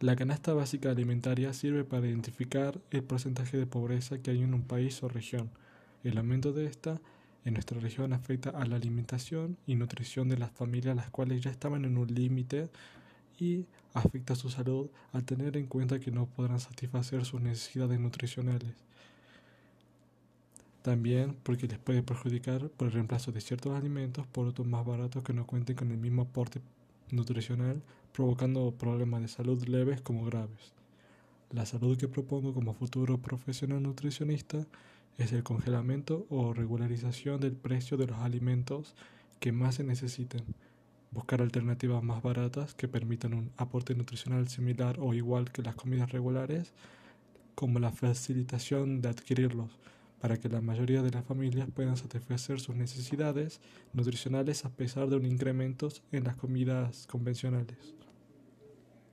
La canasta básica alimentaria sirve para identificar el porcentaje de pobreza que hay en un país o región. El aumento de esta en nuestra región afecta a la alimentación y nutrición de las familias las cuales ya estaban en un límite y afecta a su salud al tener en cuenta que no podrán satisfacer sus necesidades nutricionales. También porque les puede perjudicar por el reemplazo de ciertos alimentos por otros más baratos que no cuenten con el mismo aporte nutricional, provocando problemas de salud leves como graves. La salud que propongo como futuro profesional nutricionista es el congelamiento o regularización del precio de los alimentos que más se necesiten, buscar alternativas más baratas que permitan un aporte nutricional similar o igual que las comidas regulares, como la facilitación de adquirirlos, para que la mayoría de las familias puedan satisfacer sus necesidades nutricionales a pesar de un incremento en las comidas convencionales.